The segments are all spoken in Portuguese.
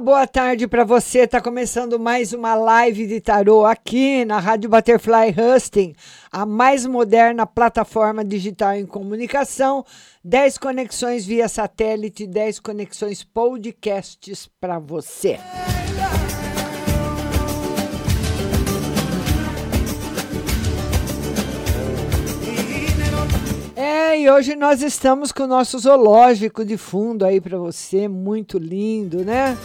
Boa tarde para você. Tá começando mais uma live de tarô aqui na Rádio Butterfly Husting, a mais moderna plataforma digital em comunicação. 10 conexões via satélite, 10 conexões podcasts para você. É, e hoje nós estamos com o nosso zoológico de fundo aí para você, muito lindo, né?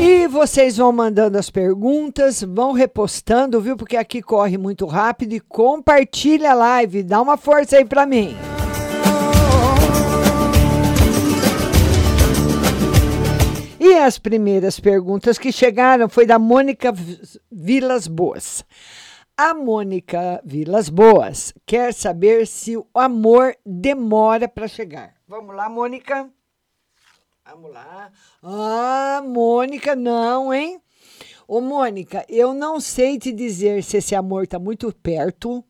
E vocês vão mandando as perguntas, vão repostando, viu? Porque aqui corre muito rápido e compartilha a live, dá uma força aí para mim. E as primeiras perguntas que chegaram foi da Mônica Vilas Boas. A Mônica Vilas Boas quer saber se o amor demora para chegar. Vamos lá, Mônica. Vamos lá. Ah, Mônica, não, hein? Ô, Mônica, eu não sei te dizer se esse amor está muito perto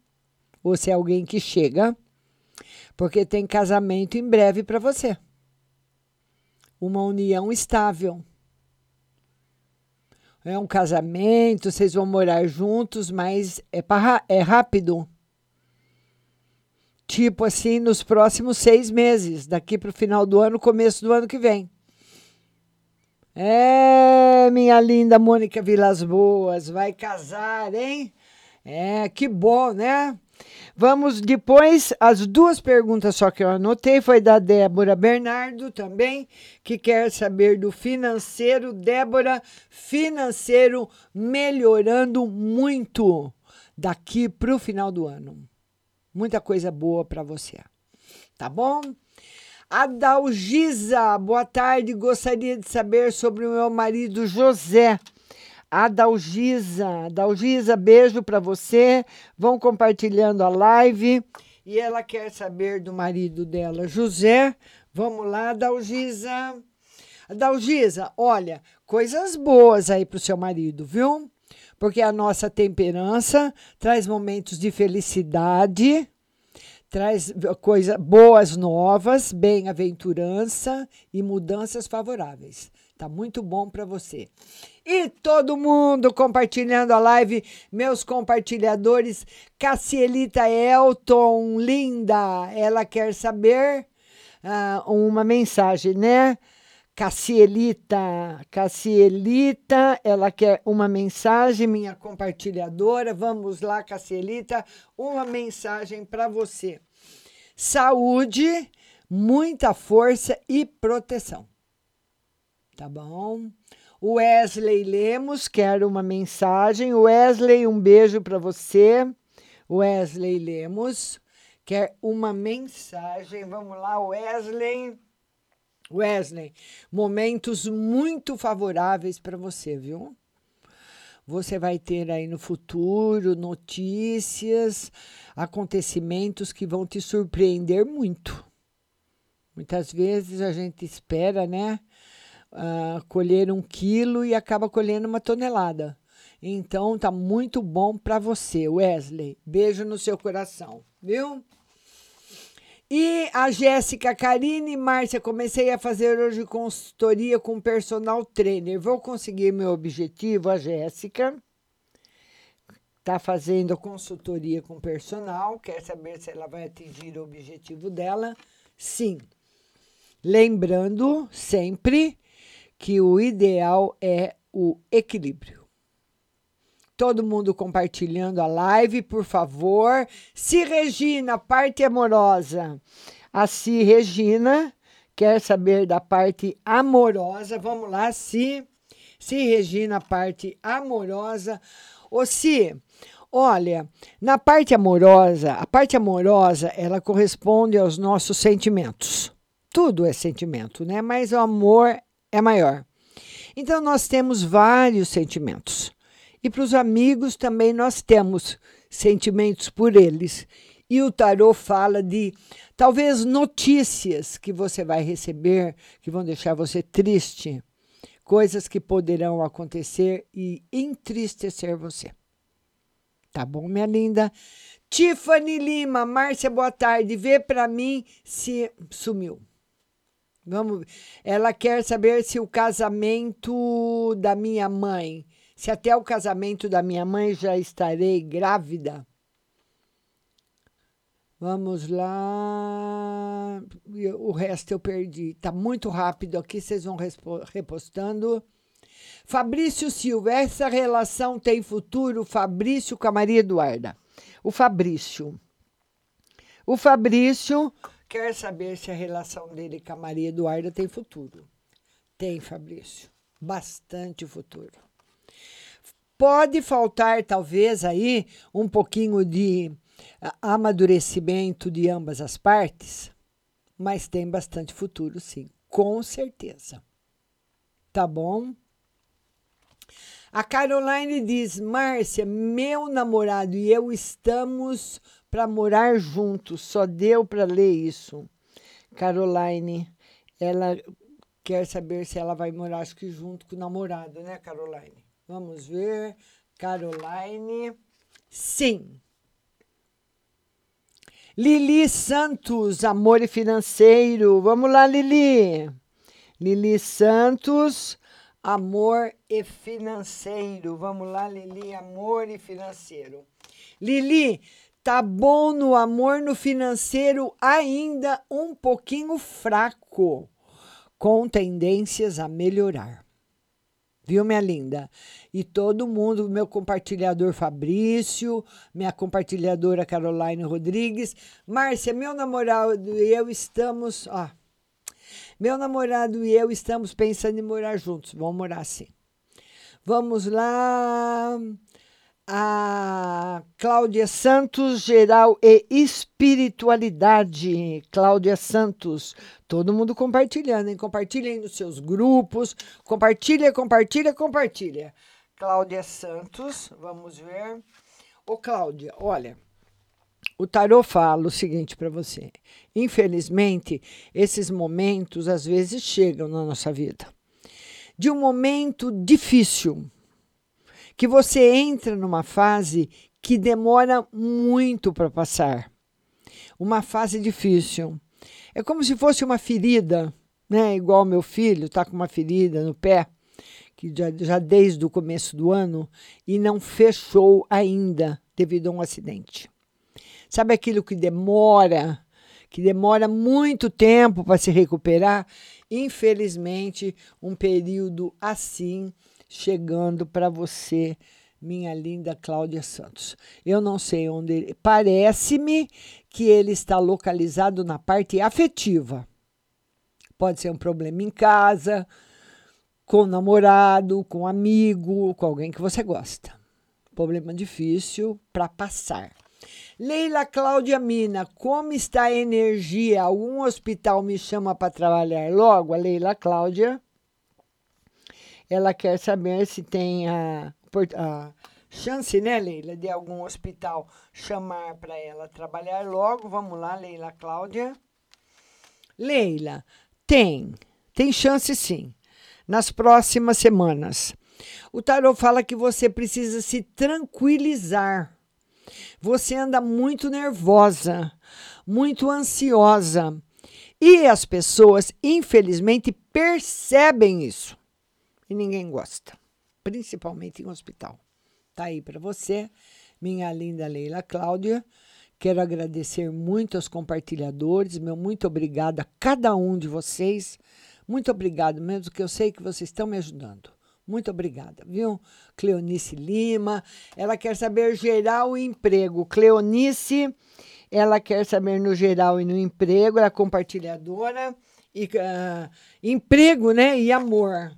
ou se é alguém que chega, porque tem casamento em breve para você. Uma união estável. É um casamento, vocês vão morar juntos, mas é, é rápido. Tipo assim, nos próximos seis meses, daqui para o final do ano, começo do ano que vem. É, minha linda Mônica Vilas Boas, vai casar, hein? É, que bom, né? Vamos depois, as duas perguntas só que eu anotei foi da Débora Bernardo também, que quer saber do financeiro. Débora, financeiro melhorando muito daqui para o final do ano. Muita coisa boa para você. Tá bom? Adalgisa, boa tarde. Gostaria de saber sobre o meu marido José. Adalgisa, Adalgisa, beijo para você. Vão compartilhando a live. E ela quer saber do marido dela, José. Vamos lá, Adalgisa. Adalgisa, olha, coisas boas aí para o seu marido, viu? Porque a nossa temperança traz momentos de felicidade, traz coisas boas novas, bem-aventurança e mudanças favoráveis. Tá muito bom para você. E todo mundo compartilhando a live, meus compartilhadores, Cassielita Elton, linda, ela quer saber uh, uma mensagem, né? Cassielita, Cassielita, ela quer uma mensagem, minha compartilhadora. Vamos lá, Cassielita, uma mensagem para você. Saúde, muita força e proteção. Tá bom? Wesley Lemos quer uma mensagem. Wesley, um beijo para você. Wesley Lemos quer uma mensagem. Vamos lá, Wesley. Wesley, momentos muito favoráveis para você, viu? Você vai ter aí no futuro notícias, acontecimentos que vão te surpreender muito. Muitas vezes a gente espera, né? Uh, colher um quilo e acaba colhendo uma tonelada. Então tá muito bom para você, Wesley. Beijo no seu coração, viu? E a Jéssica Karine Márcia, comecei a fazer hoje consultoria com personal trainer. Vou conseguir meu objetivo, a Jéssica. Está fazendo consultoria com personal, quer saber se ela vai atingir o objetivo dela? Sim. Lembrando sempre que o ideal é o equilíbrio todo mundo compartilhando a live, por favor. Se Regina, parte amorosa. A Si Regina quer saber da parte amorosa. Vamos lá, Si. Si Regina, parte amorosa. Ô, Si, olha, na parte amorosa, a parte amorosa, ela corresponde aos nossos sentimentos. Tudo é sentimento, né? Mas o amor é maior. Então, nós temos vários sentimentos. E para os amigos também nós temos sentimentos por eles. E o tarô fala de talvez notícias que você vai receber que vão deixar você triste, coisas que poderão acontecer e entristecer você. Tá bom, minha linda? Tiffany Lima, Márcia, boa tarde. Vê para mim se sumiu. Vamos. Ela quer saber se o casamento da minha mãe se até o casamento da minha mãe já estarei grávida. Vamos lá. O resto eu perdi. Tá muito rápido aqui, vocês vão repostando. Fabrício Silva, essa relação tem futuro? Fabrício com a Maria Eduarda. O Fabrício. O Fabrício quer saber se a relação dele com a Maria Eduarda tem futuro. Tem, Fabrício. Bastante futuro. Pode faltar, talvez, aí um pouquinho de amadurecimento de ambas as partes, mas tem bastante futuro, sim, com certeza. Tá bom? A Caroline diz: Márcia, meu namorado e eu estamos para morar juntos, só deu para ler isso. Caroline, ela quer saber se ela vai morar, acho que junto com o namorado, né, Caroline? Vamos ver. Caroline. Sim. Lili Santos, amor e financeiro. Vamos lá, Lili. Lili Santos, amor e financeiro. Vamos lá, Lili, amor e financeiro. Lili, tá bom no amor no financeiro, ainda um pouquinho fraco, com tendências a melhorar viu, minha linda? E todo mundo, meu compartilhador Fabrício, minha compartilhadora Caroline Rodrigues, Márcia, meu namorado e eu estamos, ó. Meu namorado e eu estamos pensando em morar juntos. Vamos morar sim. Vamos lá a Cláudia Santos, Geral e Espiritualidade. Cláudia Santos, todo mundo compartilhando, hein? Compartilhem nos seus grupos. Compartilha, compartilha, compartilha. Cláudia Santos, vamos ver. Ô, Cláudia, olha. O tarô fala o seguinte para você: infelizmente, esses momentos às vezes chegam na nossa vida. De um momento difícil, que você entra numa fase que demora muito para passar. uma fase difícil. É como se fosse uma ferida, né? Igual meu filho está com uma ferida no pé, que já, já desde o começo do ano, e não fechou ainda devido a um acidente. Sabe aquilo que demora, que demora muito tempo para se recuperar? Infelizmente, um período assim chegando para você, minha linda Cláudia Santos. Eu não sei onde ele. Parece-me que ele está localizado na parte afetiva. Pode ser um problema em casa, com o namorado, com um amigo, com alguém que você gosta. Problema difícil para passar. Leila Cláudia Mina, como está a energia? Algum hospital me chama para trabalhar logo? A Leila Cláudia. Ela quer saber se tem a, a chance, né, Leila, de algum hospital chamar para ela trabalhar logo. Vamos lá, Leila Cláudia. Leila, tem. Tem chance sim. Nas próximas semanas. O tarot fala que você precisa se tranquilizar você anda muito nervosa, muito ansiosa. E as pessoas, infelizmente, percebem isso. E ninguém gosta, principalmente em hospital. Tá aí para você, minha linda Leila Cláudia. Quero agradecer muito aos compartilhadores, meu muito obrigada a cada um de vocês. Muito obrigado, mesmo que eu sei que vocês estão me ajudando. Muito obrigada, viu? Cleonice Lima, ela quer saber geral e emprego. Cleonice, ela quer saber no geral e no emprego, ela é compartilhadora. E, uh, emprego, né? E amor.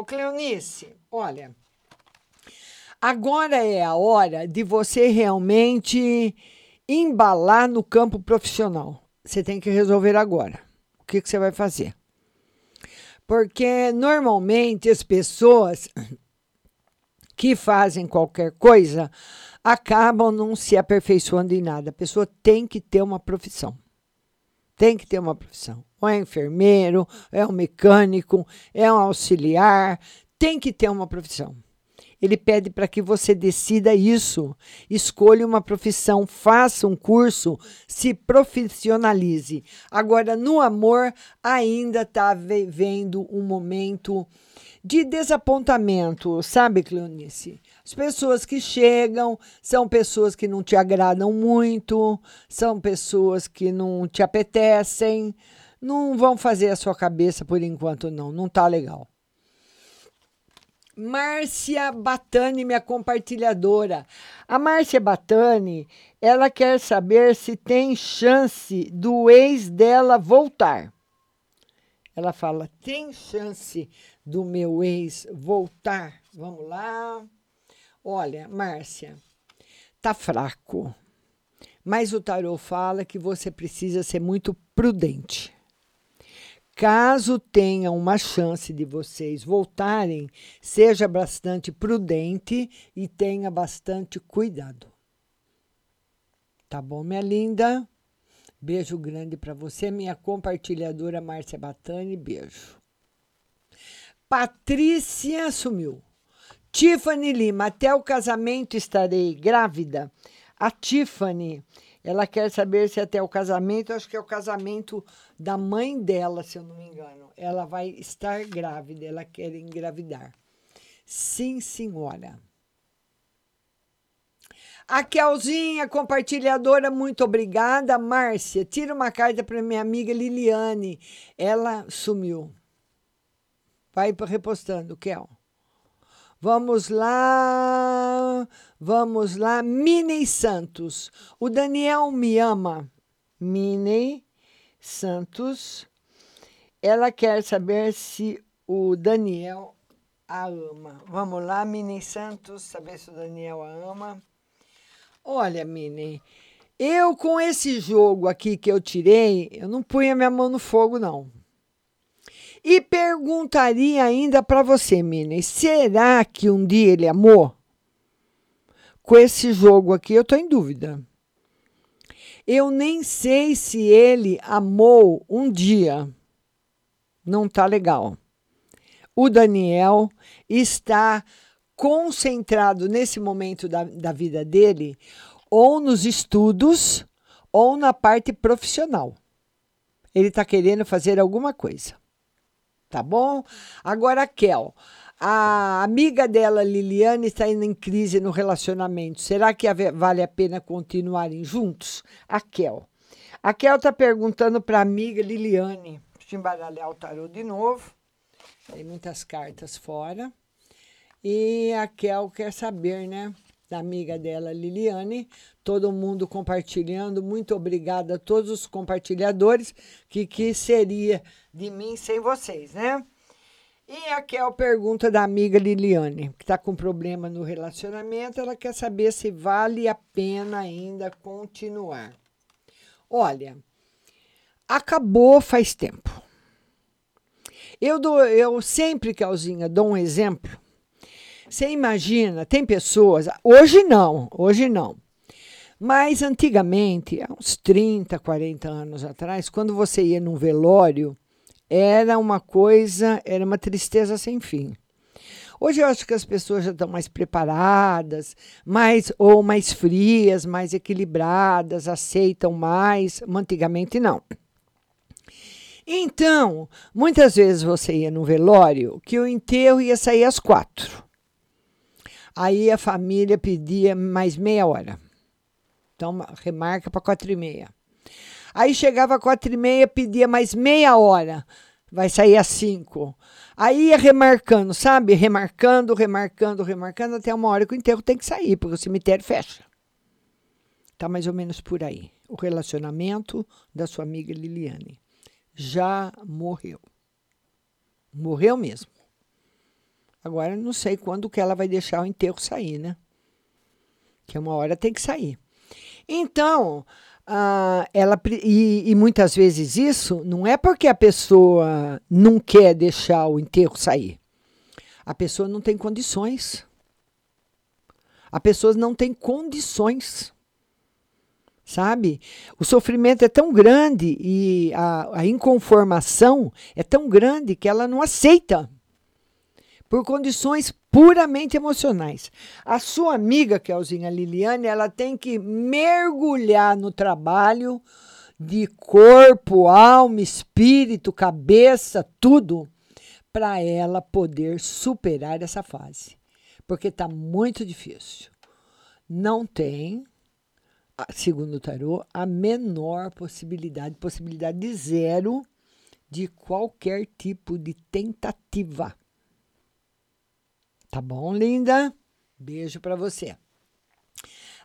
Ô, Cleonice, olha, agora é a hora de você realmente embalar no campo profissional. Você tem que resolver agora. O que, que você vai fazer? Porque normalmente as pessoas que fazem qualquer coisa acabam não se aperfeiçoando em nada. A pessoa tem que ter uma profissão. Tem que ter uma profissão. Ou é enfermeiro, é um mecânico, é um auxiliar, tem que ter uma profissão. Ele pede para que você decida isso. Escolha uma profissão, faça um curso, se profissionalize. Agora, no amor, ainda está vivendo um momento de desapontamento, sabe, Cleonice? As pessoas que chegam são pessoas que não te agradam muito, são pessoas que não te apetecem, não vão fazer a sua cabeça por enquanto, não. Não tá legal. Márcia Batani, minha compartilhadora. A Márcia Batani, ela quer saber se tem chance do ex dela voltar. Ela fala: tem chance do meu ex voltar? Vamos lá. Olha, Márcia, tá fraco. Mas o tarô fala que você precisa ser muito prudente. Caso tenha uma chance de vocês voltarem, seja bastante prudente e tenha bastante cuidado. Tá bom, minha linda? Beijo grande para você, minha compartilhadora Márcia Batani. Beijo. Patrícia sumiu. Tiffany Lima, até o casamento estarei grávida. A Tiffany ela quer saber se até o casamento, acho que é o casamento da mãe dela, se eu não me engano. Ela vai estar grávida, ela quer engravidar. Sim, senhora. A Kelzinha, compartilhadora, muito obrigada. Márcia, tira uma carta para minha amiga Liliane. Ela sumiu. Vai repostando, Kel. Vamos lá, vamos lá. Minei Santos. O Daniel me ama. Minei Santos. Ela quer saber se o Daniel a ama. Vamos lá, Minei Santos, saber se o Daniel a ama. Olha, Minei, eu com esse jogo aqui que eu tirei, eu não punha minha mão no fogo, não. E perguntaria ainda para você, Mini, será que um dia ele amou? Com esse jogo aqui, eu estou em dúvida. Eu nem sei se ele amou um dia. Não tá legal. O Daniel está concentrado nesse momento da, da vida dele, ou nos estudos, ou na parte profissional. Ele está querendo fazer alguma coisa. Tá bom? Agora, a Kel. A amiga dela, Liliane, está indo em crise no relacionamento. Será que vale a pena continuarem juntos? A Kel. A Kel está perguntando para a amiga Liliane. Deixa eu embaralhar o tarô de novo. Tem muitas cartas fora. E a Kel quer saber, né? Da amiga dela, Liliane. Todo mundo compartilhando. Muito obrigada a todos os compartilhadores. Que que seria de mim sem vocês, né? E a Kel pergunta da amiga Liliane, que está com problema no relacionamento. Ela quer saber se vale a pena ainda continuar. Olha, acabou faz tempo. Eu, dou, eu sempre, Kelzinha, dou um exemplo. Você imagina, tem pessoas, hoje não, hoje não. Mas antigamente, há uns 30, 40 anos atrás, quando você ia num velório, era uma coisa, era uma tristeza sem fim. Hoje eu acho que as pessoas já estão mais preparadas, mais ou mais frias, mais equilibradas, aceitam mais. Antigamente não. Então, muitas vezes você ia no velório que o enterro ia sair às quatro. Aí a família pedia mais meia hora. Então, remarca para quatro e meia. Aí chegava quatro e meia, pedia mais meia hora. Vai sair às cinco. Aí ia remarcando, sabe? Remarcando, remarcando, remarcando, até uma hora que o enterro tem que sair, porque o cemitério fecha. Tá mais ou menos por aí. O relacionamento da sua amiga Liliane já morreu. Morreu mesmo. Agora não sei quando que ela vai deixar o enterro sair, né? Que uma hora tem que sair. Então, ah, ela e, e, muitas vezes isso não é porque a pessoa não quer deixar o enterro sair. A pessoa não tem condições. A pessoa não tem condições. Sabe? O sofrimento é tão grande e a, a inconformação é tão grande que ela não aceita por condições puramente emocionais. A sua amiga, Kelzinha Liliane, ela tem que mergulhar no trabalho de corpo, alma, espírito, cabeça, tudo, para ela poder superar essa fase. Porque está muito difícil. Não tem, segundo o tarô, a menor possibilidade, possibilidade de zero de qualquer tipo de tentativa. Tá bom, linda? Beijo para você.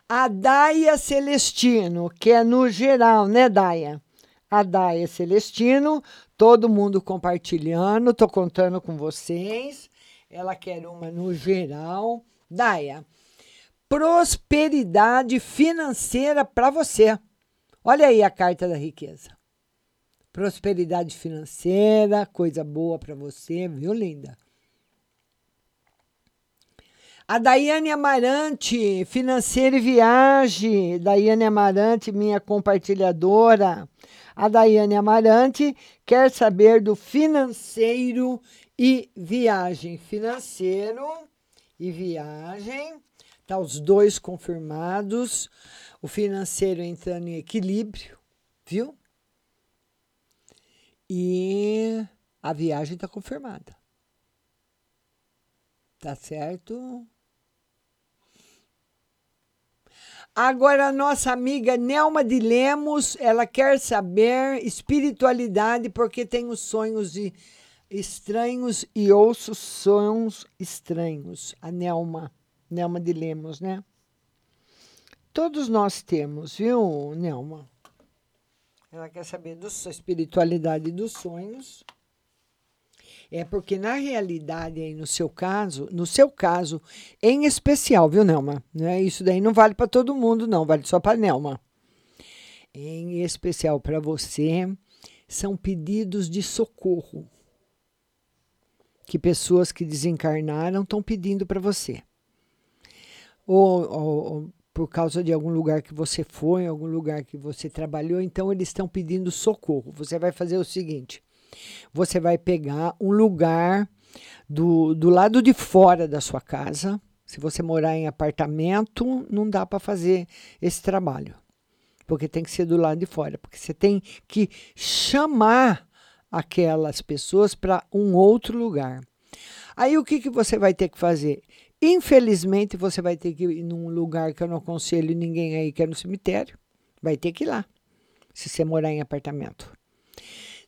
A Daia Celestino, que é no geral, né, Daia? A Daia Celestino, todo mundo compartilhando, tô contando com vocês. Ela quer uma no geral. Daia, prosperidade financeira para você. Olha aí a carta da riqueza. Prosperidade financeira, coisa boa para você, viu, linda? A Daiane Amarante, financeira e viagem. Daiane Amarante, minha compartilhadora. A Daiane Amarante quer saber do financeiro e viagem. Financeiro e viagem. Tá os dois confirmados. O financeiro entrando em equilíbrio, viu? E a viagem está confirmada. Tá certo? Agora, a nossa amiga Nelma de Lemos, ela quer saber espiritualidade porque os sonhos de estranhos e ouço sonhos estranhos. A Nelma, Nelma de Lemos, né? Todos nós temos, viu, Nelma? Ela quer saber da espiritualidade dos sonhos. É porque na realidade aí no seu caso, no seu caso em especial, viu, Nelma? Né? Isso daí não vale para todo mundo, não, vale só para Nelma. Em especial para você, são pedidos de socorro que pessoas que desencarnaram estão pedindo para você. Ou, ou, ou por causa de algum lugar que você foi, algum lugar que você trabalhou, então eles estão pedindo socorro. Você vai fazer o seguinte: você vai pegar um lugar do, do lado de fora da sua casa. Se você morar em apartamento, não dá para fazer esse trabalho. porque tem que ser do lado de fora, porque você tem que chamar aquelas pessoas para um outro lugar. Aí o que, que você vai ter que fazer? Infelizmente, você vai ter que ir num lugar que eu não aconselho ninguém aí, que é no cemitério. Vai ter que ir lá, se você morar em apartamento.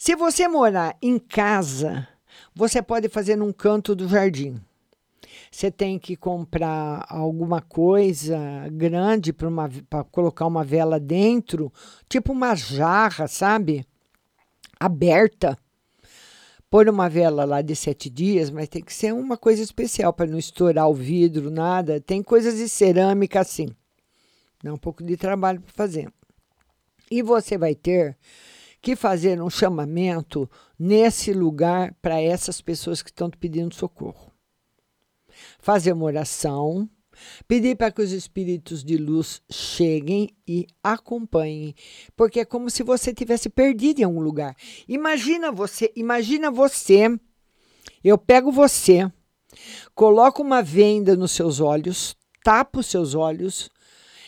Se você morar em casa, você pode fazer num canto do jardim. Você tem que comprar alguma coisa grande para colocar uma vela dentro, tipo uma jarra, sabe? Aberta. Pôr uma vela lá de sete dias, mas tem que ser uma coisa especial para não estourar o vidro, nada. Tem coisas de cerâmica assim. Dá um pouco de trabalho para fazer. E você vai ter que fazer um chamamento nesse lugar para essas pessoas que estão pedindo socorro. Fazer uma oração, pedir para que os espíritos de luz cheguem e acompanhem, porque é como se você tivesse perdido em algum lugar. Imagina você, imagina você, eu pego você, coloco uma venda nos seus olhos, tapo os seus olhos,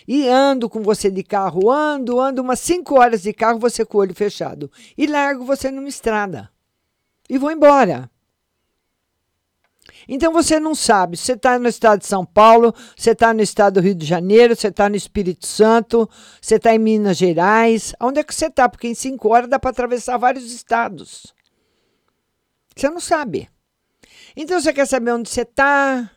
e ando com você de carro, ando, ando umas cinco horas de carro, você com o olho fechado. E largo você numa estrada. E vou embora. Então você não sabe, você está no estado de São Paulo, você está no estado do Rio de Janeiro, você está no Espírito Santo, você está em Minas Gerais. Onde é que você está? Porque em cinco horas dá para atravessar vários estados. Você não sabe. Então você quer saber onde você está,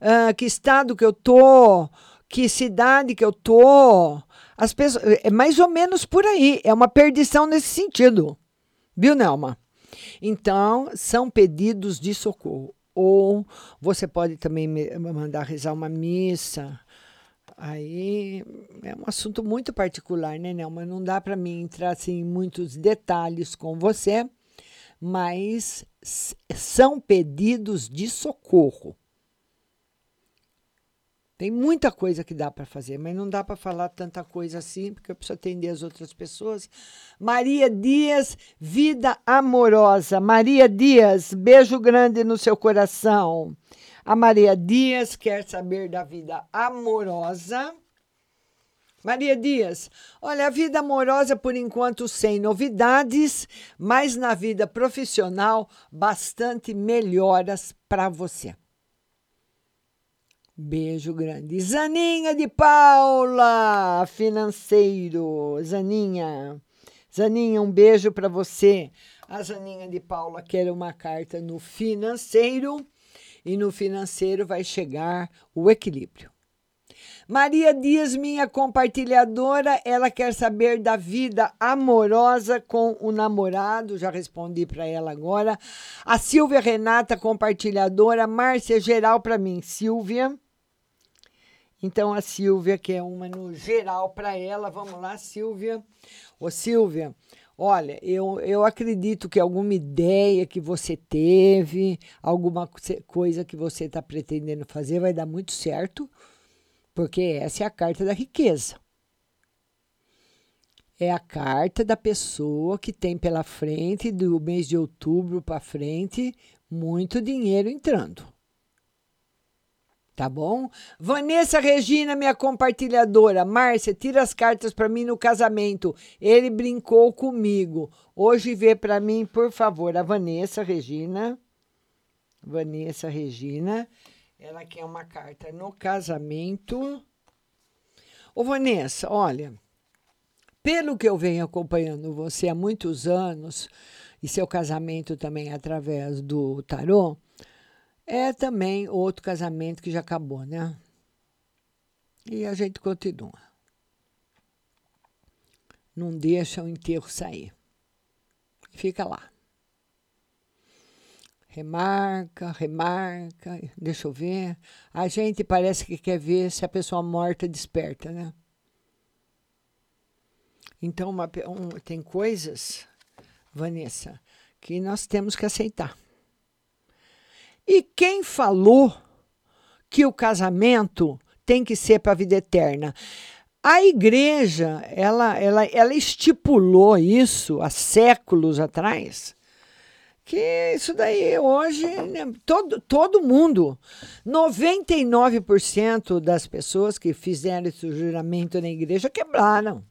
uh, que estado que eu estou, que cidade que eu tô. As pessoas, é mais ou menos por aí. É uma perdição nesse sentido. Viu, Nelma? Então, são pedidos de socorro. Ou você pode também mandar rezar uma missa. Aí é um assunto muito particular, né, Nelma? Não dá para mim entrar assim, em muitos detalhes com você, mas são pedidos de socorro. Tem muita coisa que dá para fazer, mas não dá para falar tanta coisa assim, porque eu preciso atender as outras pessoas. Maria Dias, vida amorosa. Maria Dias, beijo grande no seu coração. A Maria Dias quer saber da vida amorosa. Maria Dias, olha, a vida amorosa por enquanto sem novidades, mas na vida profissional bastante melhoras para você. Beijo grande. Zaninha de Paula, financeiro. Zaninha. Zaninha, um beijo para você. A Zaninha de Paula quer uma carta no financeiro e no financeiro vai chegar o equilíbrio. Maria Dias, minha compartilhadora, ela quer saber da vida amorosa com o namorado, já respondi para ela agora. A Silvia Renata, compartilhadora, Márcia geral para mim. Silvia, então, a Silvia, que é uma no geral para ela, vamos lá, Silvia. Ô, Silvia, olha, eu, eu acredito que alguma ideia que você teve, alguma coisa que você está pretendendo fazer vai dar muito certo, porque essa é a carta da riqueza. É a carta da pessoa que tem pela frente, do mês de outubro para frente, muito dinheiro entrando. Tá bom? Vanessa Regina, minha compartilhadora. Márcia, tira as cartas para mim no casamento. Ele brincou comigo. Hoje vê para mim, por favor. A Vanessa Regina. Vanessa Regina. Ela quer uma carta no casamento. Ô, Vanessa, olha. Pelo que eu venho acompanhando você há muitos anos, e seu casamento também através do tarô, é também outro casamento que já acabou, né? E a gente continua. Não deixa o enterro sair. Fica lá. Remarca, remarca, deixa eu ver. A gente parece que quer ver se a pessoa morta desperta, né? Então, uma, um, tem coisas, Vanessa, que nós temos que aceitar. E quem falou que o casamento tem que ser para a vida eterna? A igreja, ela, ela, ela estipulou isso há séculos atrás, que isso daí hoje, né, todo, todo mundo, 99% das pessoas que fizeram esse juramento na igreja quebraram.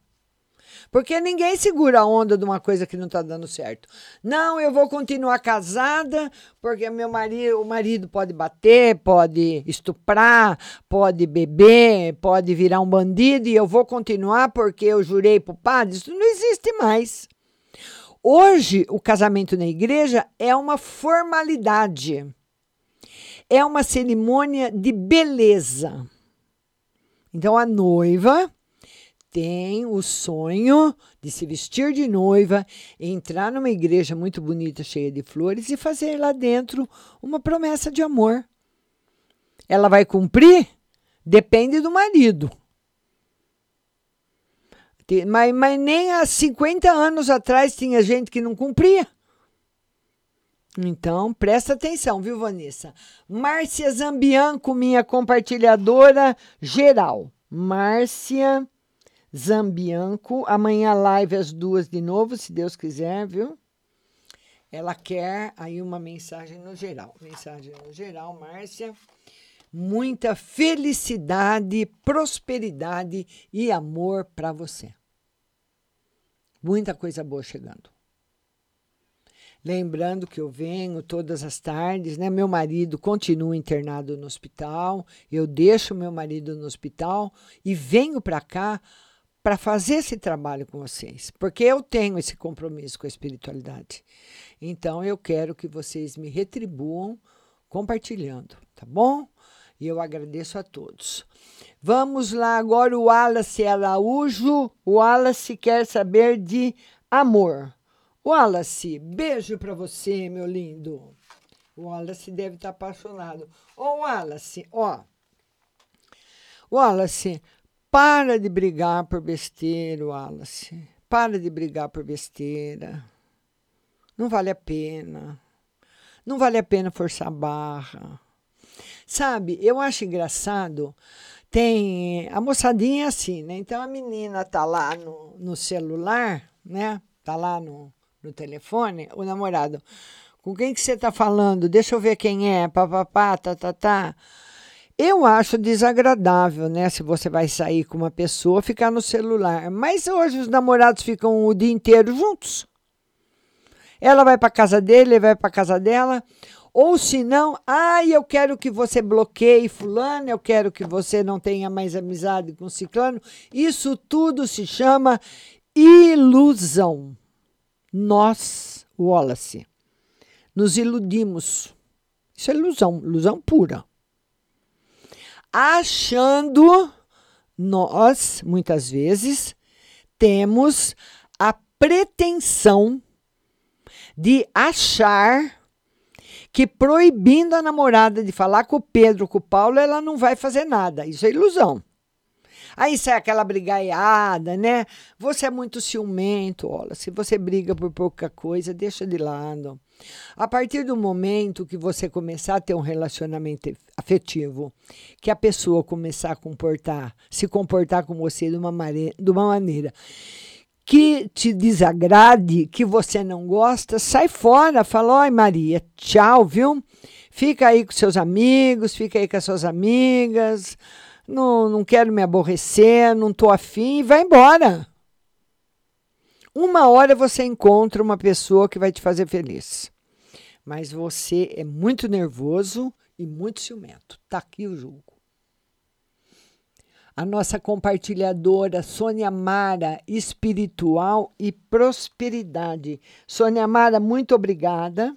Porque ninguém segura a onda de uma coisa que não está dando certo. Não, eu vou continuar casada, porque meu marido, o marido pode bater, pode estuprar, pode beber, pode virar um bandido, e eu vou continuar porque eu jurei para o padre. Isso não existe mais. Hoje, o casamento na igreja é uma formalidade. É uma cerimônia de beleza. Então, a noiva tem o sonho de se vestir de noiva, entrar numa igreja muito bonita, cheia de flores e fazer lá dentro uma promessa de amor. Ela vai cumprir? Depende do marido. Mas, mas nem há 50 anos atrás tinha gente que não cumpria. Então, presta atenção, viu, Vanessa? Márcia Zambianco, minha compartilhadora geral. Márcia Zambianco. Amanhã live às duas de novo, se Deus quiser, viu? Ela quer aí uma mensagem no geral. Mensagem no geral, Márcia. Muita felicidade, prosperidade e amor para você. Muita coisa boa chegando. Lembrando que eu venho todas as tardes, né? Meu marido continua internado no hospital, eu deixo meu marido no hospital e venho para cá para fazer esse trabalho com vocês, porque eu tenho esse compromisso com a espiritualidade. Então eu quero que vocês me retribuam compartilhando, tá bom? E eu agradeço a todos. Vamos lá agora o Wallace Araújo. O Wallace quer saber de amor. Wallace, beijo para você, meu lindo. O Wallace deve estar tá apaixonado. Ô, Wallace, ó. Wallace, para de brigar por besteira, Wallace. Para de brigar por besteira. Não vale a pena. Não vale a pena forçar a barra. Sabe, eu acho engraçado. Tem. A moçadinha é assim, né? Então a menina tá lá no, no celular, né? Tá lá no, no telefone, o namorado. Com quem que você está falando? Deixa eu ver quem é. Papapá, tá, tá, tá. Eu acho desagradável, né? Se você vai sair com uma pessoa, ficar no celular. Mas hoje os namorados ficam o dia inteiro juntos. Ela vai para casa dele, ele vai para casa dela. Ou se não, ai, eu quero que você bloqueie fulano, eu quero que você não tenha mais amizade com ciclano. Isso tudo se chama ilusão. Nós, Wallace, nos iludimos. Isso é ilusão, ilusão pura. Achando, nós, muitas vezes, temos a pretensão de achar que proibindo a namorada de falar com o Pedro, com o Paulo, ela não vai fazer nada. Isso é ilusão. Aí sai aquela brigaiada, né? Você é muito ciumento, olha, se você briga por pouca coisa, deixa de lado. A partir do momento que você começar a ter um relacionamento afetivo, que a pessoa começar a comportar, se comportar com você de uma, de uma maneira que te desagrade, que você não gosta, sai fora. Fala, oi Maria, tchau, viu? Fica aí com seus amigos, fica aí com as suas amigas. Não, não quero me aborrecer, não estou afim, vai embora. Uma hora você encontra uma pessoa que vai te fazer feliz. Mas você é muito nervoso e muito ciumento. Tá aqui o julgo a nossa compartilhadora Sônia Mara, espiritual e prosperidade. Sônia Mara, muito obrigada.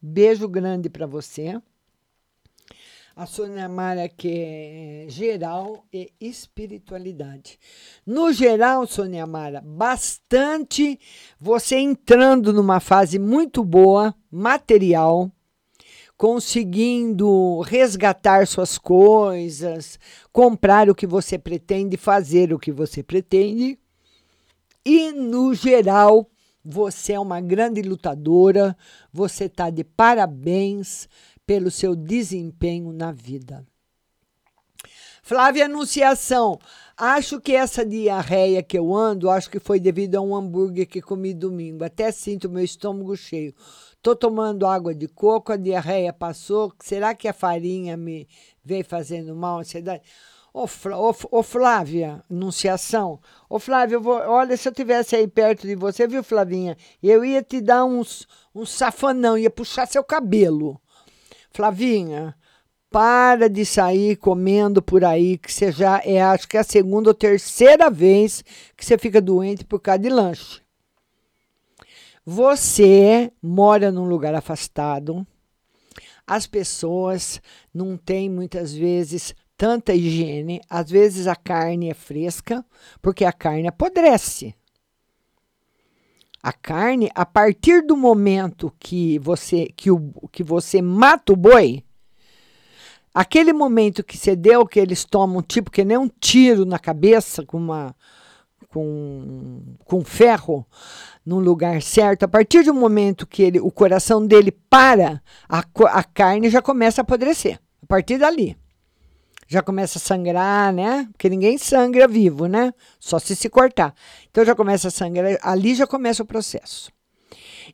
Beijo grande para você. A Sônia Mara, que é geral e espiritualidade. No geral, Sônia Mara, bastante você entrando numa fase muito boa, material, conseguindo resgatar suas coisas, comprar o que você pretende, fazer o que você pretende. E, no geral, você é uma grande lutadora, você está de parabéns pelo seu desempenho na vida. Flávia Anunciação, acho que essa diarreia que eu ando, acho que foi devido a um hambúrguer que comi domingo. Até sinto meu estômago cheio. Tô tomando água de coco, a diarreia passou. Será que a farinha me veio fazendo mal, ansiedade? Ô, ô, Flávia, Anunciação. Ô, Flávia, eu vou, olha, se eu tivesse aí perto de você, viu, Flavinha? Eu ia te dar uns, uns safanão, ia puxar seu cabelo. Flavinha, para de sair comendo por aí, que você já é, acho que é a segunda ou terceira vez que você fica doente por causa de lanche. Você mora num lugar afastado, as pessoas não têm muitas vezes tanta higiene, às vezes a carne é fresca, porque a carne apodrece. A carne, a partir do momento que você que, o, que você mata o boi, aquele momento que você deu que eles tomam tipo que nem um tiro na cabeça com uma com, com ferro num lugar certo, a partir do momento que ele, o coração dele para, a, a carne já começa a apodrecer. A partir dali. Já começa a sangrar, né? Porque ninguém sangra vivo, né? Só se se cortar. Então já começa a sangrar, ali já começa o processo.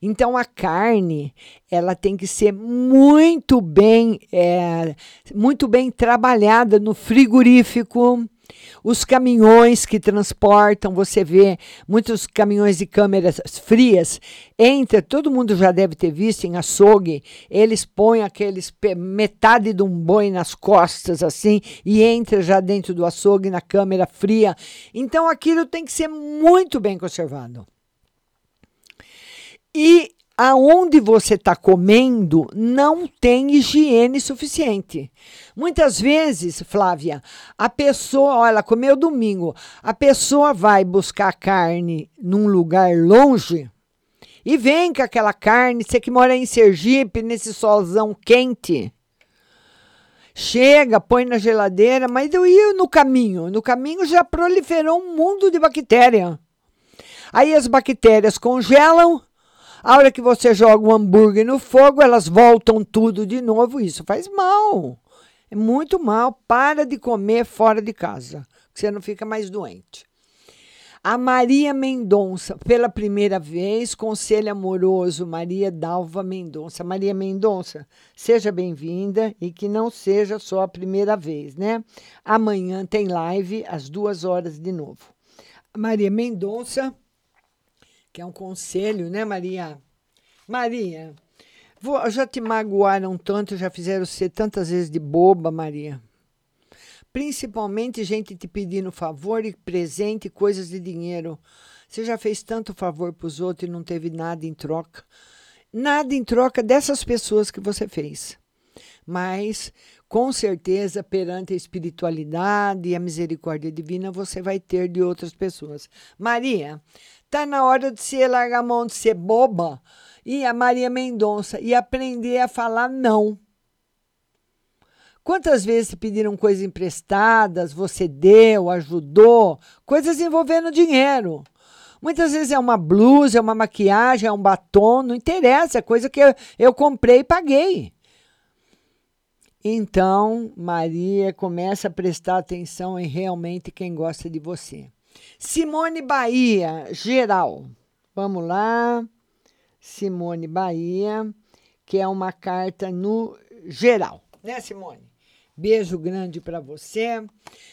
Então a carne, ela tem que ser muito bem, é, muito bem trabalhada no frigorífico. Os caminhões que transportam, você vê muitos caminhões de câmeras frias, entra, todo mundo já deve ter visto em açougue, eles põem aqueles metade de um boi nas costas assim e entra já dentro do açougue na câmera fria. Então aquilo tem que ser muito bem conservado. E aonde você está comendo não tem higiene suficiente. Muitas vezes, Flávia, a pessoa, olha, comeu domingo, a pessoa vai buscar carne num lugar longe e vem com aquela carne, você que mora em Sergipe, nesse solzão quente. Chega, põe na geladeira, mas eu ia no caminho. No caminho já proliferou um mundo de bactéria. Aí as bactérias congelam, a hora que você joga o hambúrguer no fogo, elas voltam tudo de novo. Isso faz mal. É muito mal. Para de comer fora de casa, que você não fica mais doente. A Maria Mendonça, pela primeira vez, conselho amoroso, Maria Dalva Mendonça. Maria Mendonça, seja bem-vinda e que não seja só a primeira vez, né? Amanhã tem live às duas horas de novo. Maria Mendonça, que é um conselho, né, Maria? Maria, vou- já te magoaram tanto, já fizeram ser tantas vezes de boba, Maria. Principalmente gente te pedindo favor e presente, coisas de dinheiro. Você já fez tanto favor para os outros e não teve nada em troca. Nada em troca dessas pessoas que você fez. Mas, com certeza, perante a espiritualidade e a misericórdia divina, você vai ter de outras pessoas. Maria, tá na hora de você largar a mão de ser boba e a Maria Mendonça e aprender a falar não. Quantas vezes te pediram coisas emprestadas, você deu, ajudou, coisas envolvendo dinheiro. Muitas vezes é uma blusa, é uma maquiagem, é um batom, não interessa, é coisa que eu, eu comprei e paguei. Então, Maria começa a prestar atenção em realmente quem gosta de você. Simone Bahia, geral. Vamos lá. Simone Bahia, que é uma carta no geral, né, Simone? Beijo grande para você.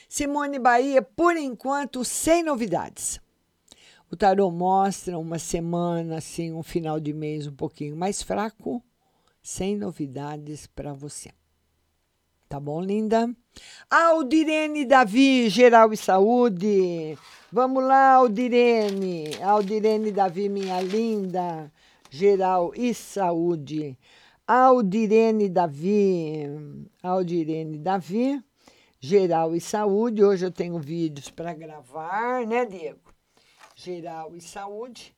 Simone Bahia, por enquanto, sem novidades. O tarô mostra uma semana, assim, um final de mês um pouquinho mais fraco, sem novidades para você. Tá bom, linda? Aldirene Davi, geral e saúde. Vamos lá, Aldirene. Aldirene Davi, minha linda. Geral e saúde. Aldirene Davi. Aldirene Davi. Geral e saúde. Hoje eu tenho vídeos para gravar, né, Diego? Geral e saúde.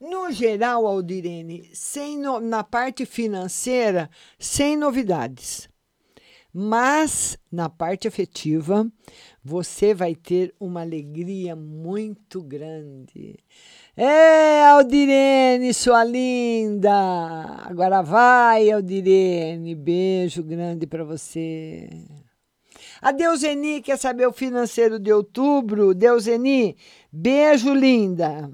No geral, Aldirene, sem no, na parte financeira, sem novidades. Mas na parte afetiva, você vai ter uma alegria muito grande. É, Aldirene, sua linda! Agora vai, Aldirene. Beijo grande para você. A Deuseni quer saber o financeiro de outubro. Deuseni, beijo, linda.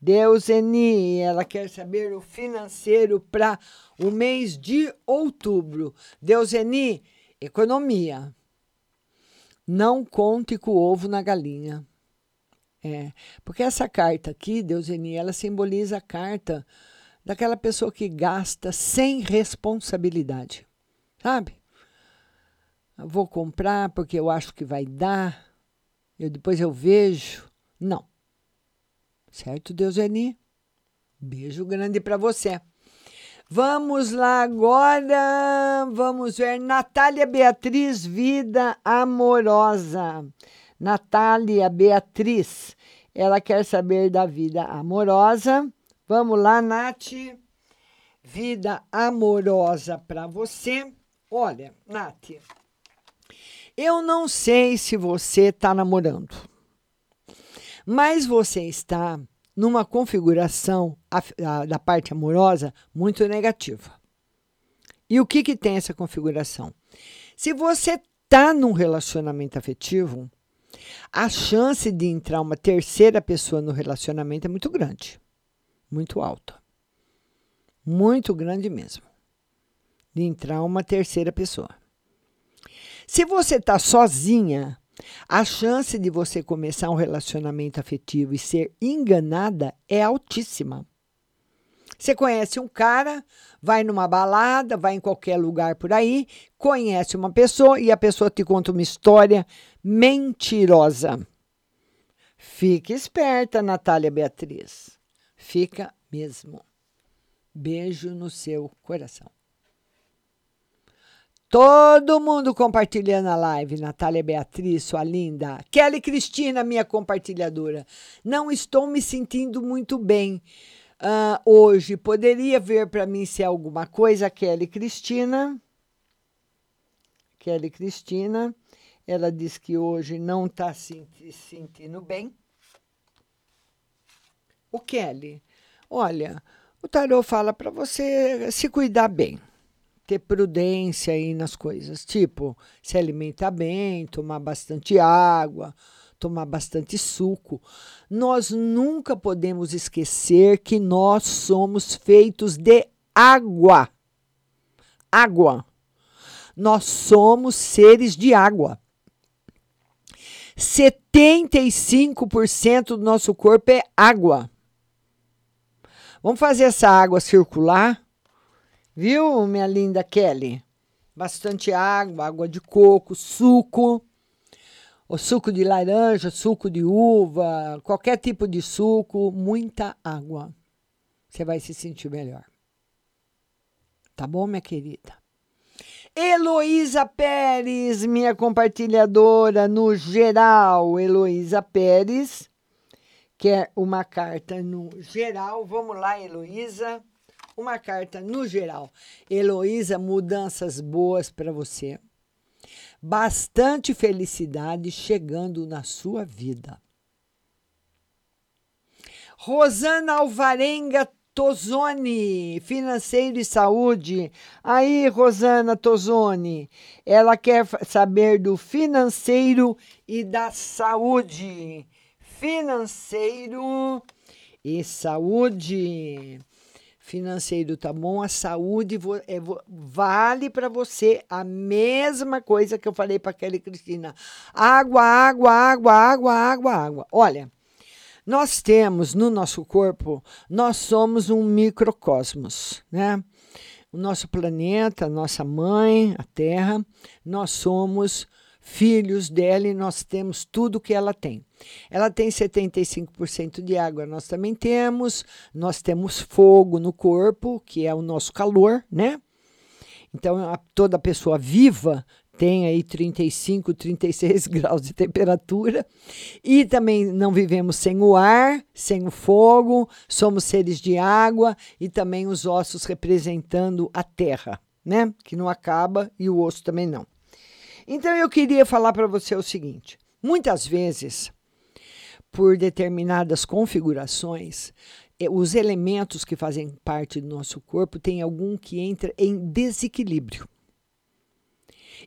Deuseni, ela quer saber o financeiro para o mês de outubro. Deuseni, economia. Não conte com o ovo na galinha. É, porque essa carta aqui, Deuseni, ela simboliza a carta daquela pessoa que gasta sem responsabilidade, sabe? Eu vou comprar porque eu acho que vai dar, eu depois eu vejo. Não. Certo, Deuseni? Beijo grande para você. Vamos lá agora, vamos ver Natália Beatriz, vida amorosa. Natália Beatriz, ela quer saber da vida amorosa. Vamos lá, Nath. Vida amorosa para você. Olha, Nath, eu não sei se você está namorando, mas você está numa configuração da parte amorosa muito negativa. E o que, que tem essa configuração? Se você está num relacionamento afetivo, a chance de entrar uma terceira pessoa no relacionamento é muito grande, muito alta. Muito grande mesmo. De entrar uma terceira pessoa. Se você está sozinha, a chance de você começar um relacionamento afetivo e ser enganada é altíssima. Você conhece um cara, vai numa balada, vai em qualquer lugar por aí, conhece uma pessoa e a pessoa te conta uma história mentirosa. Fique esperta, Natália Beatriz. Fica mesmo. Beijo no seu coração. Todo mundo compartilhando a live. Natália Beatriz, sua linda. Kelly Cristina, minha compartilhadora. Não estou me sentindo muito bem uh, hoje. Poderia ver para mim se é alguma coisa, Kelly Cristina. Kelly Cristina. Ela diz que hoje não está se sentindo bem. O Kelly, olha, o tarô fala para você se cuidar bem ter prudência aí nas coisas, tipo se alimentar bem, tomar bastante água, tomar bastante suco. Nós nunca podemos esquecer que nós somos feitos de água. Água. Nós somos seres de água. 75% do nosso corpo é água. Vamos fazer essa água circular? Viu, minha linda Kelly? Bastante água, água de coco, suco, o suco de laranja, suco de uva, qualquer tipo de suco, muita água. Você vai se sentir melhor. Tá bom, minha querida? Heloísa Pérez, minha compartilhadora no geral. Heloísa Pérez quer uma carta no geral. Vamos lá, Heloísa uma carta no geral. Heloísa, mudanças boas para você. Bastante felicidade chegando na sua vida. Rosana Alvarenga Tozoni, financeiro e saúde. Aí, Rosana Tozoni, ela quer saber do financeiro e da saúde. Financeiro e saúde financeiro tá bom, a saúde é, vale para você a mesma coisa que eu falei para Kelly Cristina. Água, água, água, água, água, água. Olha, nós temos no nosso corpo, nós somos um microcosmos, né? O nosso planeta, nossa mãe, a Terra, nós somos filhos dela e nós temos tudo que ela tem. Ela tem 75% de água, nós também temos. Nós temos fogo no corpo, que é o nosso calor, né? Então, a, toda pessoa viva tem aí 35, 36 graus de temperatura. E também não vivemos sem o ar, sem o fogo, somos seres de água e também os ossos representando a terra, né? Que não acaba e o osso também não. Então eu queria falar para você o seguinte: muitas vezes, por determinadas configurações, eh, os elementos que fazem parte do nosso corpo tem algum que entra em desequilíbrio.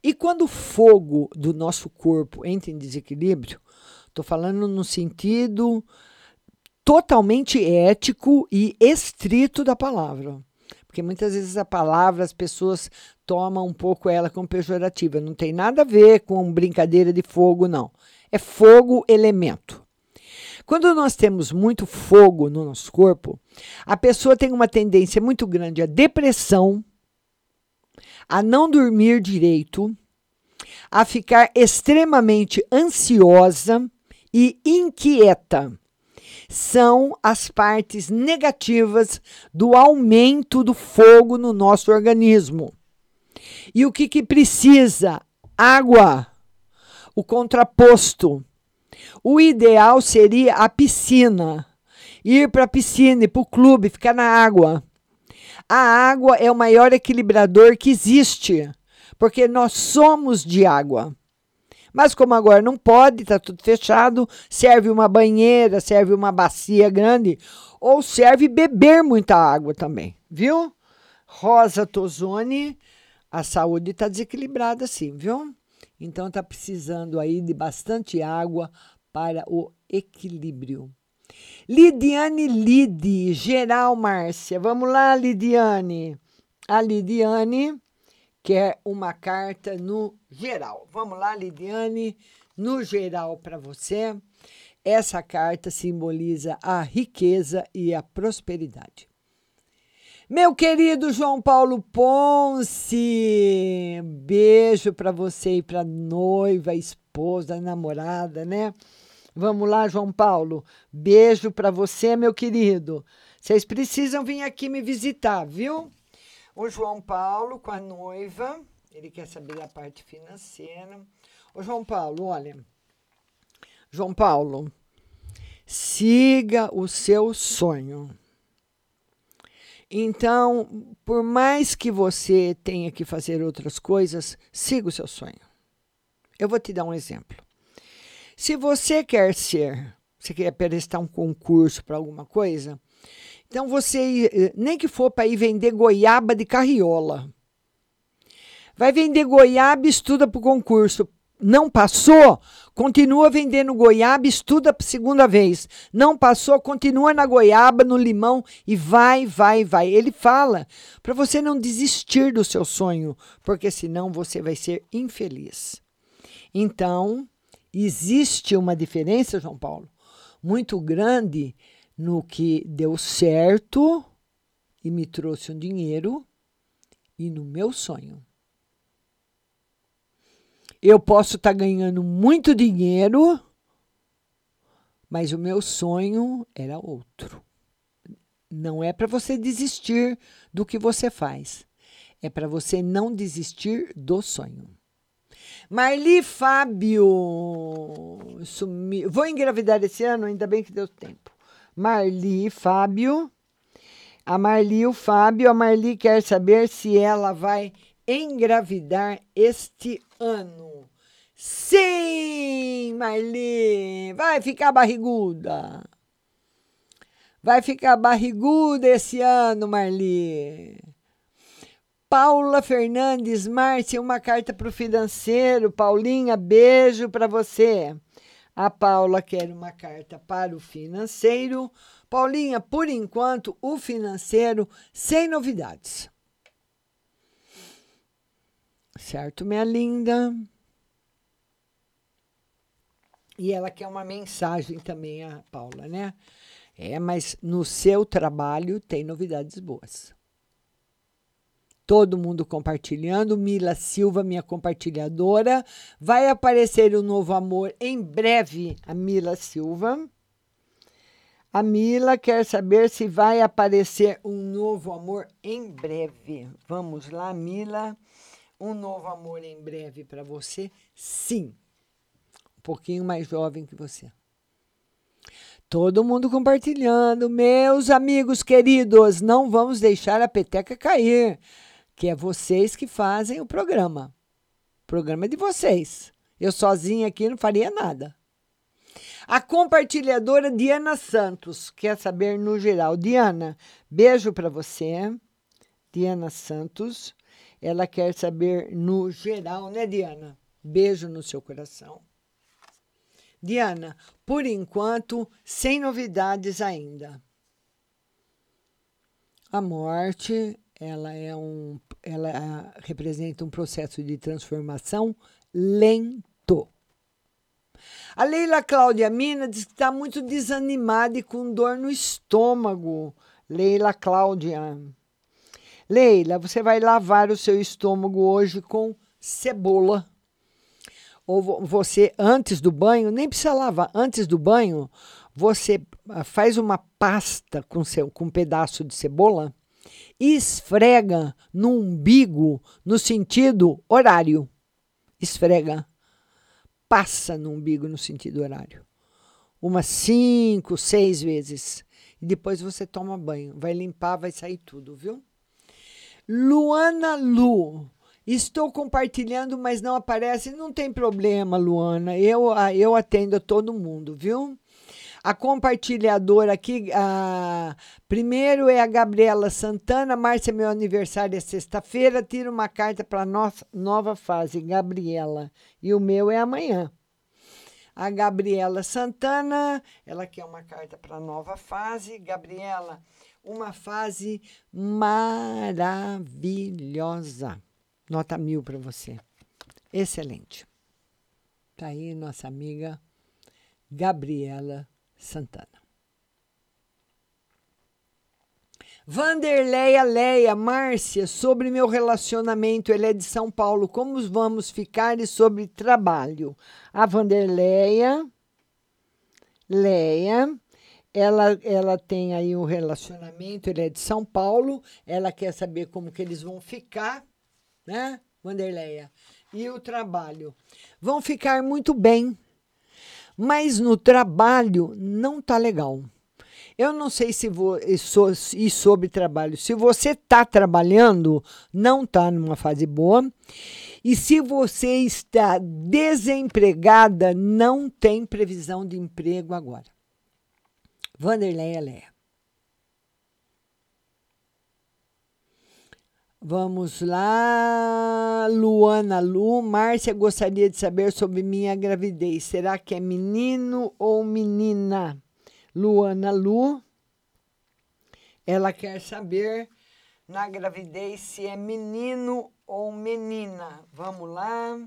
E quando o fogo do nosso corpo entra em desequilíbrio, estou falando no sentido totalmente ético e estrito da palavra. Porque muitas vezes a palavra as pessoas tomam um pouco ela como pejorativa. Não tem nada a ver com brincadeira de fogo, não. É fogo elemento. Quando nós temos muito fogo no nosso corpo, a pessoa tem uma tendência muito grande à depressão, a não dormir direito, a ficar extremamente ansiosa e inquieta. São as partes negativas do aumento do fogo no nosso organismo. E o que, que precisa? Água. O contraposto. O ideal seria a piscina. Ir para a piscina, ir para o clube, ficar na água. A água é o maior equilibrador que existe, porque nós somos de água. Mas como agora não pode, está tudo fechado, serve uma banheira, serve uma bacia grande, ou serve beber muita água também, viu? Rosa Tozoni, a saúde está desequilibrada sim, viu? Então está precisando aí de bastante água para o equilíbrio. Lidiane Lide, geral Márcia. Vamos lá, Lidiane. A Lidiane quer uma carta no geral. Vamos lá, Lidiane, no geral para você. Essa carta simboliza a riqueza e a prosperidade. Meu querido João Paulo Ponce, beijo para você e para noiva, esposa, namorada, né? Vamos lá, João Paulo. Beijo para você, meu querido. Vocês precisam vir aqui me visitar, viu? O João Paulo com a noiva, ele quer saber da parte financeira. O João Paulo, olha. João Paulo, siga o seu sonho. Então, por mais que você tenha que fazer outras coisas, siga o seu sonho. Eu vou te dar um exemplo. Se você quer ser, você quer prestar um concurso para alguma coisa, então você, eh, nem que for para ir vender goiaba de carriola. Vai vender goiaba, estuda para o concurso. Não passou, continua vendendo goiaba, estuda para segunda vez. Não passou, continua na goiaba, no limão e vai, vai, vai. Ele fala para você não desistir do seu sonho, porque senão você vai ser infeliz. Então, existe uma diferença, João Paulo, muito grande no que deu certo e me trouxe um dinheiro e no meu sonho. Eu posso estar tá ganhando muito dinheiro, mas o meu sonho era outro. Não é para você desistir do que você faz, é para você não desistir do sonho. Marli Fábio, sumi... vou engravidar esse ano, ainda bem que deu tempo. Marli e Fábio. A Marli e o Fábio. A Marli quer saber se ela vai engravidar este ano. Sim, Marli, vai ficar barriguda. Vai ficar barriguda esse ano, Marli. Paula Fernandes, Márcia, uma carta para o financeiro. Paulinha, beijo para você. A Paula quer uma carta para o financeiro. Paulinha, por enquanto, o financeiro sem novidades. Certo, minha linda? E ela quer uma mensagem também, a Paula, né? É, mas no seu trabalho tem novidades boas todo mundo compartilhando. Mila Silva, minha compartilhadora. Vai aparecer um novo amor em breve, a Mila Silva. A Mila quer saber se vai aparecer um novo amor em breve. Vamos lá, Mila. Um novo amor em breve para você? Sim. Um pouquinho mais jovem que você. Todo mundo compartilhando. Meus amigos queridos, não vamos deixar a peteca cair que é vocês que fazem o programa. O programa é de vocês. Eu sozinha aqui não faria nada. A compartilhadora Diana Santos quer saber no geral. Diana, beijo para você. Diana Santos. Ela quer saber no geral, né, Diana? Beijo no seu coração. Diana, por enquanto, sem novidades ainda. A morte ela é um, ela ah, representa um processo de transformação lento. A Leila Cláudia Mina diz que está muito desanimada e com dor no estômago. Leila Cláudia. Leila, você vai lavar o seu estômago hoje com cebola. Ou vo- você, antes do banho, nem precisa lavar, antes do banho, você ah, faz uma pasta com, seu, com um pedaço de cebola esfrega no umbigo no sentido horário. Esfrega. Passa no umbigo no sentido horário. Umas cinco, seis vezes. E depois você toma banho. Vai limpar, vai sair tudo, viu? Luana Lu. Estou compartilhando, mas não aparece. Não tem problema, Luana. Eu, eu atendo a todo mundo, viu? A compartilhadora aqui, a, primeiro é a Gabriela Santana. Márcia, meu aniversário é sexta-feira. Tira uma carta para nossa nova fase, Gabriela. E o meu é amanhã. A Gabriela Santana, ela quer uma carta para nova fase. Gabriela, uma fase maravilhosa. Nota mil para você. Excelente. Tá aí nossa amiga Gabriela Santana. Vanderleia Leia, Márcia, sobre meu relacionamento, ele é de São Paulo, como vamos ficar e sobre trabalho. A Vanderleia, Leia, ela, ela tem aí um relacionamento, ele é de São Paulo, ela quer saber como que eles vão ficar, né, Vanderleia? E o trabalho. Vão ficar muito bem, mas no trabalho não tá legal. Eu não sei se vou e so- sobre trabalho. Se você está trabalhando, não está numa fase boa. E se você está desempregada, não tem previsão de emprego agora. Vanderleia Leia. Vamos lá, Luana Lu. Márcia gostaria de saber sobre minha gravidez. Será que é menino ou menina? Luana Lu. Ela quer saber na gravidez se é menino ou menina. Vamos lá.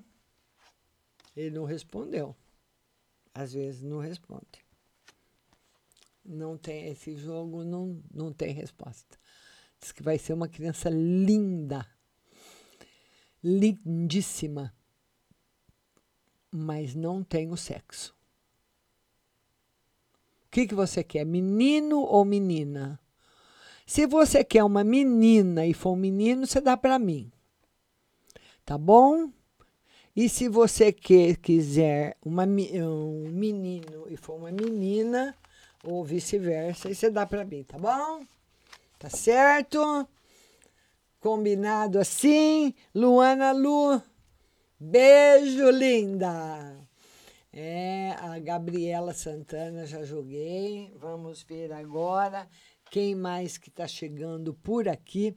Ele não respondeu. Às vezes não responde. Não tem esse jogo, não, não tem resposta. Diz que vai ser uma criança linda. Lindíssima. Mas não tem o sexo. O que, que você quer, menino ou menina? Se você quer uma menina e for um menino, você dá para mim. Tá bom? E se você que, quiser uma, um menino e for uma menina, ou vice-versa, você dá para mim, tá bom? Tá certo? Combinado assim? Luana Lu, beijo linda! É, a Gabriela Santana já joguei. Vamos ver agora quem mais que está chegando por aqui.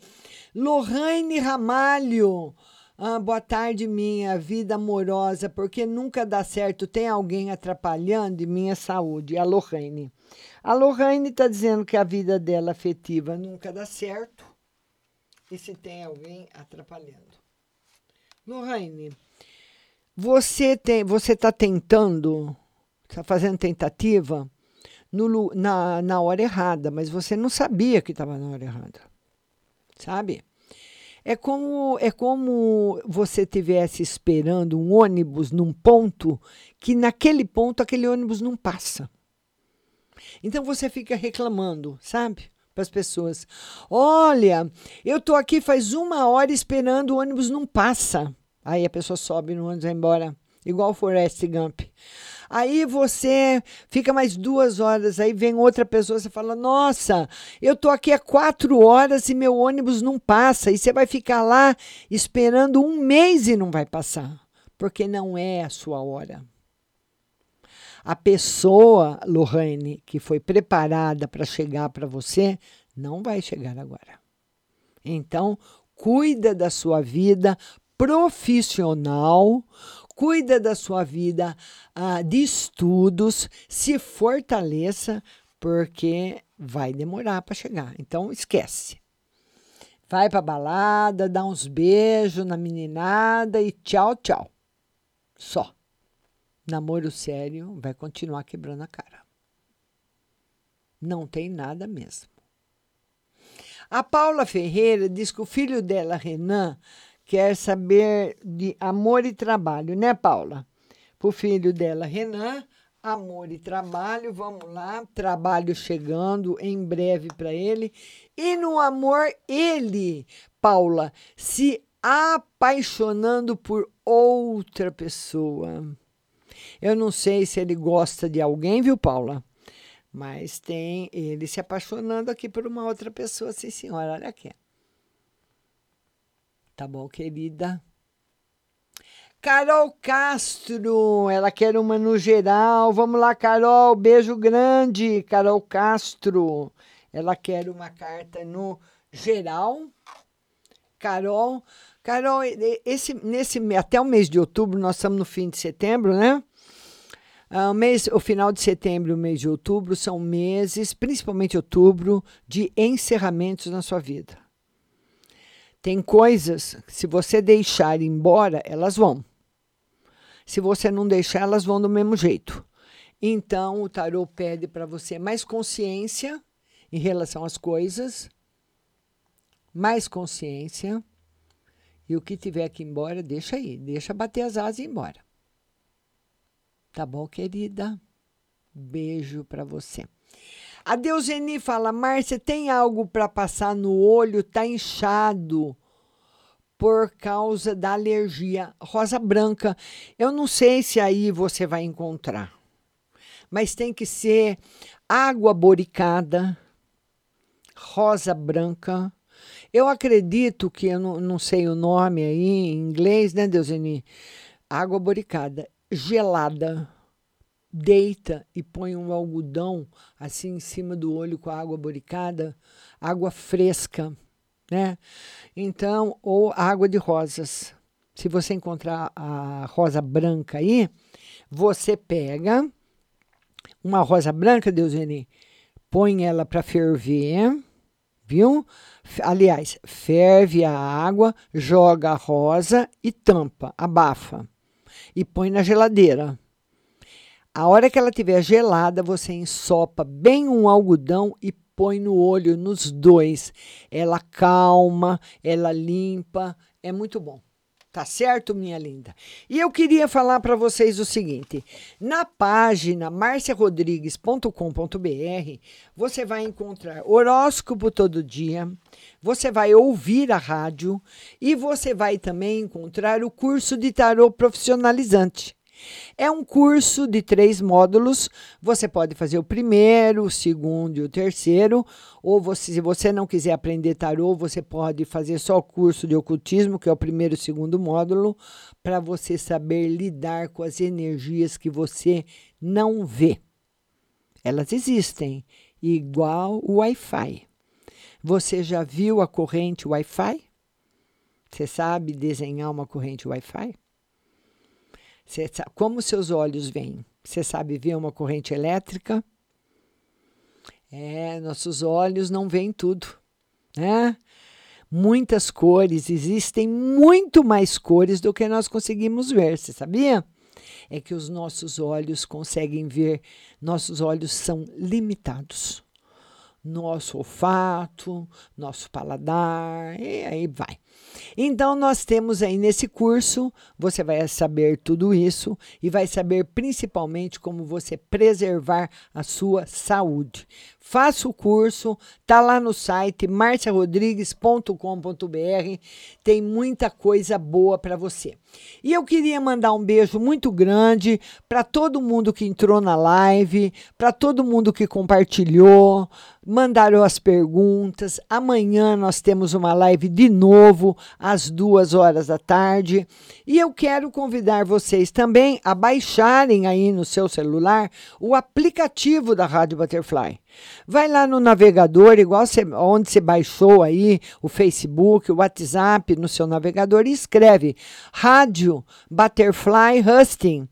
Lohane Ramalho. Ah, boa tarde, minha vida amorosa, porque nunca dá certo, tem alguém atrapalhando em minha saúde. A Lohane. A Lohane está dizendo que a vida dela afetiva nunca dá certo e se tem alguém atrapalhando. Lohane, você tem, você está tentando, está fazendo tentativa no na, na hora errada, mas você não sabia que estava na hora errada, sabe? É como é como você tivesse esperando um ônibus num ponto que naquele ponto aquele ônibus não passa. Então você fica reclamando, sabe? Para as pessoas. Olha, eu tô aqui faz uma hora esperando o ônibus não passa. Aí a pessoa sobe no ônibus e vai embora. Igual o Forrest Gump. Aí você fica mais duas horas, aí vem outra pessoa, você fala: Nossa, eu tô aqui há quatro horas e meu ônibus não passa. E você vai ficar lá esperando um mês e não vai passar, porque não é a sua hora. A pessoa, Lohane, que foi preparada para chegar para você, não vai chegar agora. Então, cuida da sua vida profissional, cuida da sua vida ah, de estudos, se fortaleça, porque vai demorar para chegar. Então, esquece. Vai pra balada, dá uns beijos na meninada e tchau, tchau. Só. Namoro sério vai continuar quebrando a cara. Não tem nada mesmo. A Paula Ferreira diz que o filho dela, Renan, quer saber de amor e trabalho, né, Paula? O filho dela, Renan, amor e trabalho, vamos lá, trabalho chegando em breve para ele. E no amor, ele, Paula, se apaixonando por outra pessoa. Eu não sei se ele gosta de alguém, viu, Paula? Mas tem ele se apaixonando aqui por uma outra pessoa, sim, senhora. Olha aqui. Tá bom, querida? Carol Castro, ela quer uma no geral. Vamos lá, Carol, beijo grande. Carol Castro, ela quer uma carta no geral. Carol, Carol, esse, nesse, até o mês de outubro, nós estamos no fim de setembro, né? Uh, o, mês, o final de setembro e o mês de outubro são meses, principalmente outubro, de encerramentos na sua vida. Tem coisas, se você deixar embora, elas vão. Se você não deixar, elas vão do mesmo jeito. Então, o tarô pede para você mais consciência em relação às coisas, mais consciência, e o que tiver que ir embora, deixa aí, deixa bater as asas e ir embora. Tá bom, querida? Beijo para você. A Deuseni fala: Márcia, tem algo para passar no olho? Tá inchado por causa da alergia. Rosa branca. Eu não sei se aí você vai encontrar, mas tem que ser água boricada, rosa branca. Eu acredito que eu não, não sei o nome aí em inglês, né, Deuseni? Água boricada gelada, deita e põe um algodão assim em cima do olho com a água boricada, água fresca, né? Então, ou água de rosas. Se você encontrar a rosa branca aí, você pega uma rosa branca, Deusene, põe ela para ferver, viu? Aliás, ferve a água, joga a rosa e tampa, abafa e põe na geladeira. A hora que ela estiver gelada, você ensopa bem um algodão e põe no olho, nos dois. Ela calma, ela limpa, é muito bom. Tá certo, minha linda? E eu queria falar para vocês o seguinte: na página marciarodrigues.com.br, você vai encontrar horóscopo todo dia, você vai ouvir a rádio e você vai também encontrar o curso de tarô profissionalizante. É um curso de três módulos. Você pode fazer o primeiro, o segundo e o terceiro. Ou você, se você não quiser aprender tarô, você pode fazer só o curso de ocultismo, que é o primeiro e segundo módulo, para você saber lidar com as energias que você não vê. Elas existem, igual o Wi-Fi. Você já viu a corrente Wi-Fi? Você sabe desenhar uma corrente Wi-Fi? Como seus olhos veem? Você sabe ver uma corrente elétrica? É, nossos olhos não veem tudo, né? Muitas cores, existem muito mais cores do que nós conseguimos ver, você sabia? É que os nossos olhos conseguem ver, nossos olhos são limitados nosso olfato, nosso paladar, e aí vai. Então, nós temos aí nesse curso, você vai saber tudo isso e vai saber principalmente como você preservar a sua saúde. Faça o curso, tá lá no site marciarodrigues.com.br, tem muita coisa boa para você. E eu queria mandar um beijo muito grande para todo mundo que entrou na live, para todo mundo que compartilhou, mandaram as perguntas. Amanhã nós temos uma live de novo às duas horas da tarde. E eu quero convidar vocês também a baixarem aí no seu celular o aplicativo da Rádio Butterfly. Vai lá no navegador, igual onde você baixou aí o Facebook, o WhatsApp no seu navegador e escreve Rádio Butterfly Husting.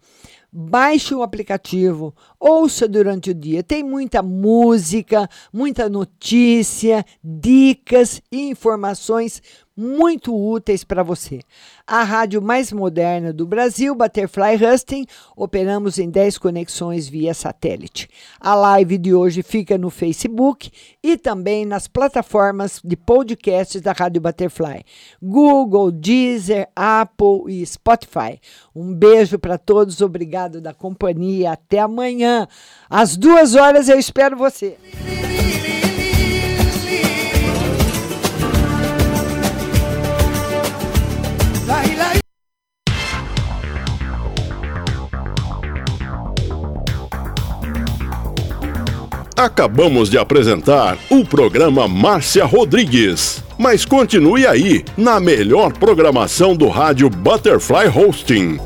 Baixe o aplicativo, ouça durante o dia. Tem muita música, muita notícia, dicas e informações muito úteis para você. A rádio mais moderna do Brasil, Butterfly Husting, operamos em 10 conexões via satélite. A live de hoje fica no Facebook e também nas plataformas de podcasts da Rádio Butterfly, Google, Deezer, Apple e Spotify. Um beijo para todos, obrigado da companhia. Até às duas horas eu espero você. Acabamos de apresentar o programa Márcia Rodrigues. Mas continue aí, na melhor programação do rádio Butterfly Hosting.